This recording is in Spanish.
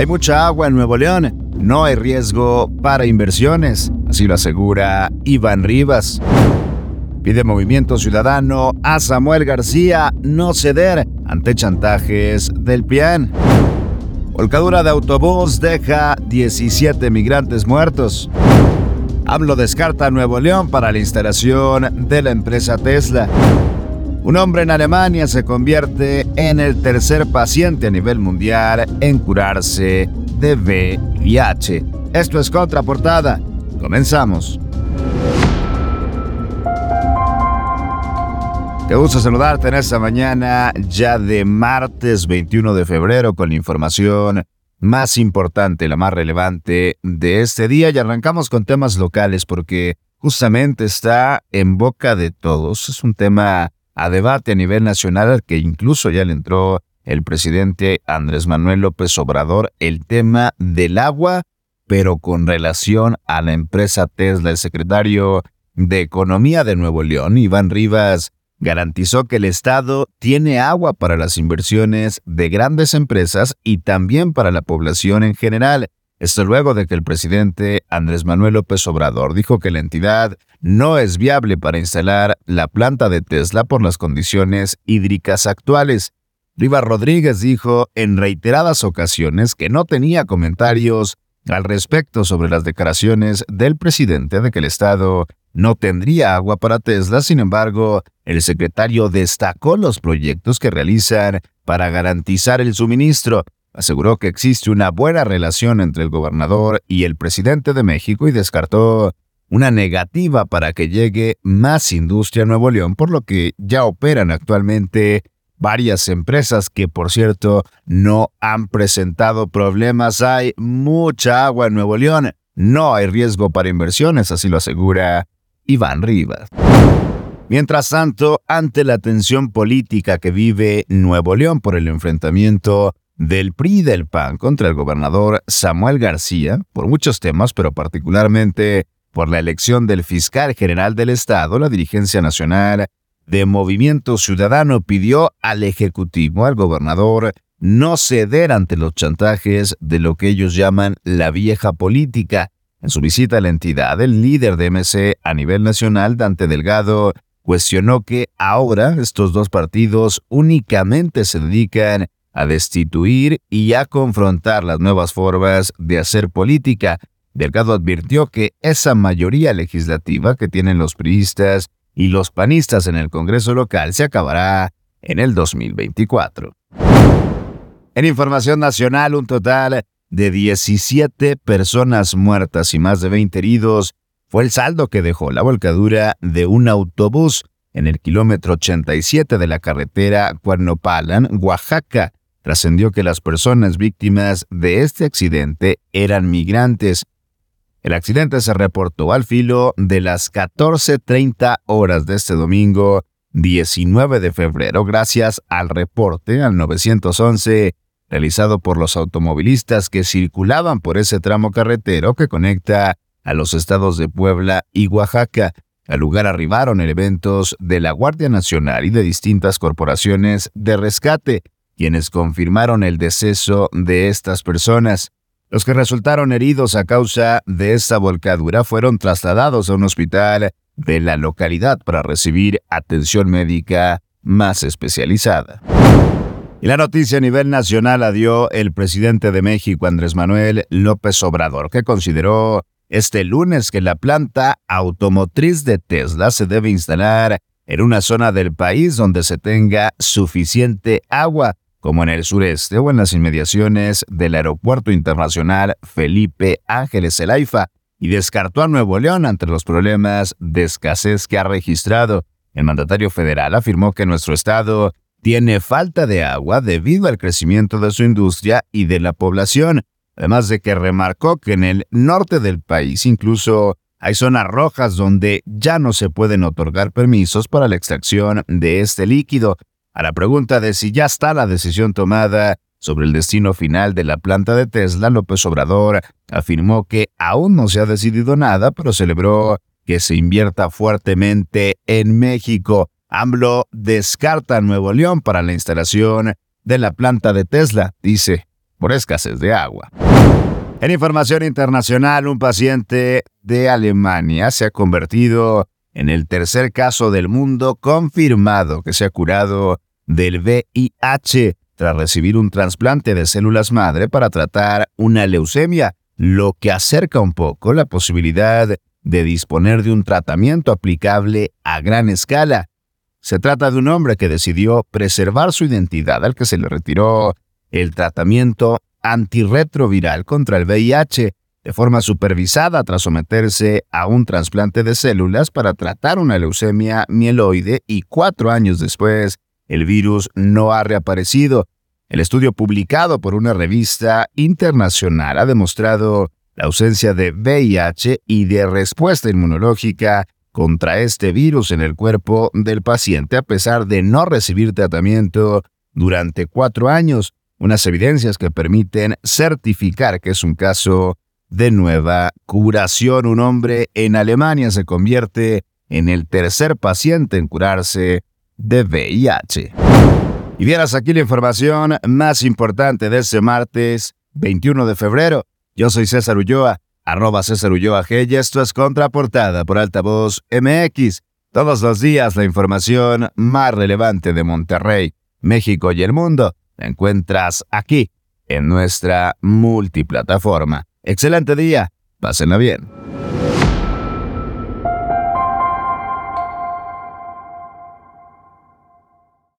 Hay mucha agua en Nuevo León, no hay riesgo para inversiones, así lo asegura Iván Rivas. Pide Movimiento Ciudadano a Samuel García no ceder ante chantajes del PIAN. Volcadura de autobús deja 17 migrantes muertos. AMLO descarta Nuevo León para la instalación de la empresa Tesla. Un hombre en Alemania se convierte en el tercer paciente a nivel mundial en curarse de VIH. Esto es Contraportada. Comenzamos. Qué gusto saludarte en esta mañana ya de martes 21 de febrero con la información más importante, la más relevante de este día y arrancamos con temas locales porque justamente está en boca de todos. Es un tema a debate a nivel nacional que incluso ya le entró el presidente Andrés Manuel López Obrador el tema del agua, pero con relación a la empresa Tesla. El secretario de Economía de Nuevo León, Iván Rivas, garantizó que el Estado tiene agua para las inversiones de grandes empresas y también para la población en general. Esto luego de que el presidente Andrés Manuel López Obrador dijo que la entidad no es viable para instalar la planta de Tesla por las condiciones hídricas actuales. Rivas Rodríguez dijo en reiteradas ocasiones que no tenía comentarios al respecto sobre las declaraciones del presidente de que el Estado no tendría agua para Tesla, sin embargo, el secretario destacó los proyectos que realizan para garantizar el suministro. Aseguró que existe una buena relación entre el gobernador y el presidente de México y descartó una negativa para que llegue más industria a Nuevo León, por lo que ya operan actualmente varias empresas que, por cierto, no han presentado problemas. Hay mucha agua en Nuevo León. No hay riesgo para inversiones, así lo asegura Iván Rivas. Mientras tanto, ante la tensión política que vive Nuevo León por el enfrentamiento del PRI del PAN contra el gobernador Samuel García, por muchos temas, pero particularmente por la elección del fiscal general del Estado, la dirigencia nacional de Movimiento Ciudadano pidió al Ejecutivo, al gobernador, no ceder ante los chantajes de lo que ellos llaman la vieja política, en su visita a la entidad, el líder de MC a nivel nacional, Dante Delgado, cuestionó que ahora estos dos partidos únicamente se dedican a destituir y a confrontar las nuevas formas de hacer política. Delgado advirtió que esa mayoría legislativa que tienen los priistas y los panistas en el Congreso local se acabará en el 2024. En información nacional, un total de 17 personas muertas y más de 20 heridos fue el saldo que dejó la volcadura de un autobús en el kilómetro 87 de la carretera Cuernopalan, Oaxaca. Trascendió que las personas víctimas de este accidente eran migrantes. El accidente se reportó al filo de las 14.30 horas de este domingo 19 de febrero gracias al reporte al 911 realizado por los automovilistas que circulaban por ese tramo carretero que conecta a los estados de Puebla y Oaxaca. Al lugar arribaron elementos de la Guardia Nacional y de distintas corporaciones de rescate, quienes confirmaron el deceso de estas personas. Los que resultaron heridos a causa de esta volcadura fueron trasladados a un hospital de la localidad para recibir atención médica más especializada. Y la noticia a nivel nacional la dio el presidente de México, Andrés Manuel López Obrador, que consideró este lunes que la planta automotriz de Tesla se debe instalar en una zona del país donde se tenga suficiente agua, como en el sureste o en las inmediaciones del Aeropuerto Internacional Felipe Ángeles Elaifa, y descartó a Nuevo León ante los problemas de escasez que ha registrado. El mandatario federal afirmó que nuestro estado tiene falta de agua debido al crecimiento de su industria y de la población, además de que remarcó que en el norte del país incluso hay zonas rojas donde ya no se pueden otorgar permisos para la extracción de este líquido. A la pregunta de si ya está la decisión tomada sobre el destino final de la planta de Tesla, López Obrador afirmó que aún no se ha decidido nada, pero celebró que se invierta fuertemente en México. AMLO descarta Nuevo León para la instalación de la planta de Tesla, dice. por escasez de agua. En información internacional, un paciente de Alemania se ha convertido en el tercer caso del mundo confirmado que se ha curado del VIH tras recibir un trasplante de células madre para tratar una leucemia, lo que acerca un poco la posibilidad de disponer de un tratamiento aplicable a gran escala. Se trata de un hombre que decidió preservar su identidad al que se le retiró el tratamiento antirretroviral contra el VIH de forma supervisada tras someterse a un trasplante de células para tratar una leucemia mieloide y cuatro años después el virus no ha reaparecido. El estudio publicado por una revista internacional ha demostrado la ausencia de VIH y de respuesta inmunológica contra este virus en el cuerpo del paciente a pesar de no recibir tratamiento durante cuatro años, unas evidencias que permiten certificar que es un caso de nueva curación. Un hombre en Alemania se convierte en el tercer paciente en curarse de VIH. Y vieras aquí la información más importante de este martes 21 de febrero. Yo soy César Ulloa, arroba César Ulloa G y esto es Contraportada por Altavoz MX. Todos los días la información más relevante de Monterrey, México y el mundo la encuentras aquí, en nuestra multiplataforma. Excelente día, pásenla bien.